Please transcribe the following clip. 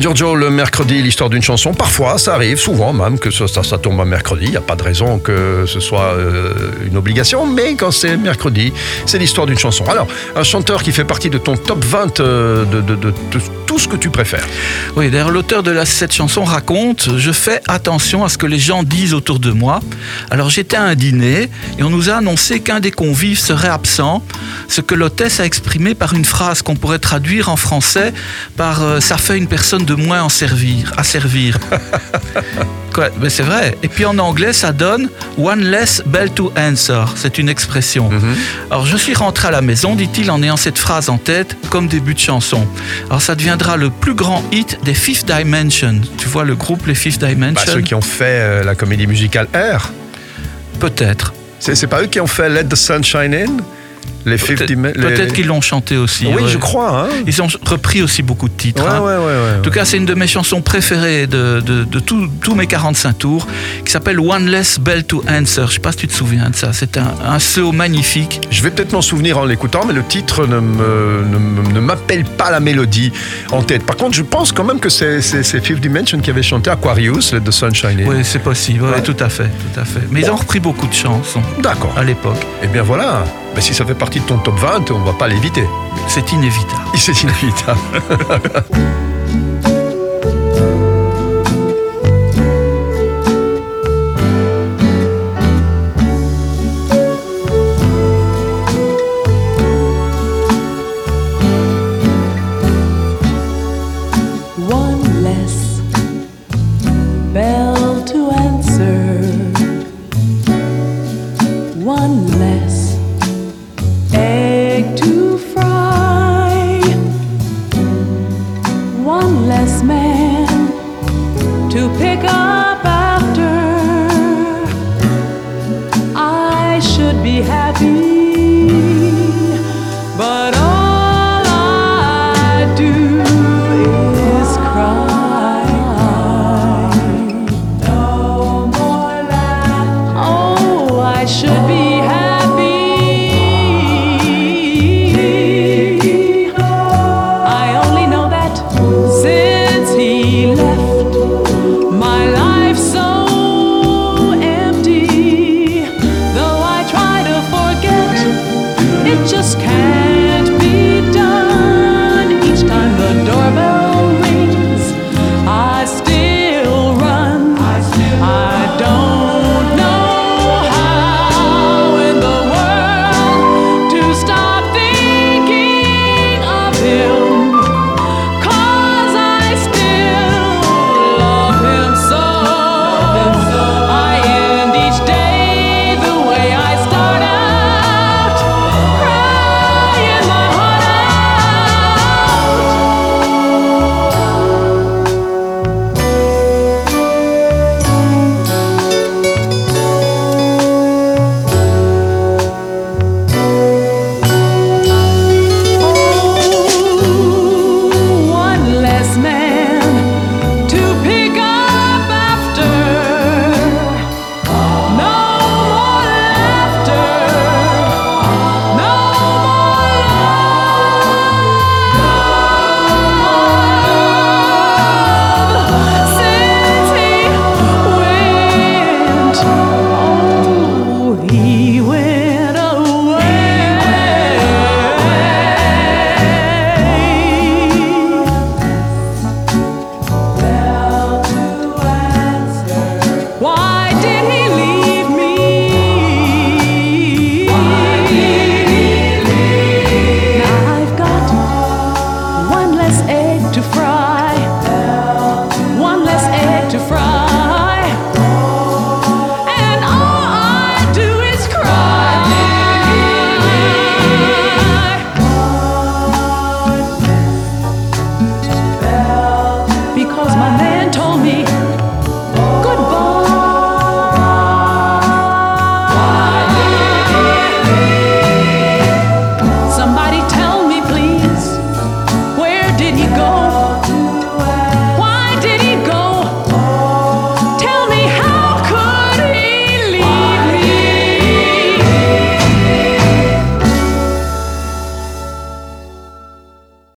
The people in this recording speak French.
Ginger le mercredi, l'histoire d'une chanson. Parfois, ça arrive, souvent même, que ça, tombe un mercredi. Il n'y a pas de raison que ce soit euh, une obligation, mais quand c'est mercredi, c'est l'histoire d'une chanson. Alors, un chanteur qui fait partie de ton top 20 euh, de, tout ce que tu préfères. Oui, d'ailleurs, l'auteur de cette chanson raconte Je fais attention à ce que les gens disent autour de moi. Alors, j'étais à un dîner et on nous a annoncé qu'un des convives serait absent, ce que l'hôtesse a exprimé par une phrase qu'on pourrait traduire en français par euh, Ça fait une personne de moins en servir, à servir. Quoi, mais c'est vrai. Et puis en anglais, ça donne One less bell to answer. C'est une expression. Alors je suis rentré à la maison, dit-il, en ayant cette phrase en tête comme début de chanson. Alors ça deviendra le plus grand hit des Fifth Dimension. Tu vois le groupe les Fifth Bah, Dimension ceux qui ont fait euh, la comédie musicale Air. Peut-être. C'est c'est pas eux qui ont fait Let the Sun Shine In? Les 50 Peut-être les- qu'ils l'ont chanté aussi. Oui, ouais. je crois. Hein. Ils ont repris aussi beaucoup de titres. Ouais, hein. ouais, En tout cas, c'est une de mes chansons préférées de, de, de tous mes 45 tours, qui s'appelle One Less Bell to Answer. Je sais pas si tu te souviens de ça. C'est un, un magnifique. Je vais peut-être m'en souvenir en l'écoutant, mais le titre ne me- ne ne m'appelle pas la mélodie en tête. Par contre, je pense quand même que c'est Fifth Dimension qui avait chanté Aquarius, the Sun Shine In. Oui, c'est possible. Tout à fait, tout à fait. Mais ils ont repris beaucoup de chansons D'accord. à l'époque. Eh bien voilà. Mais si ça fait partie de ton top 20, on va pas l'éviter. C'est inévitable. C'est inévitable. one less to pick up after. I should be happy. But all I do is cry. No more laughter. Oh, I should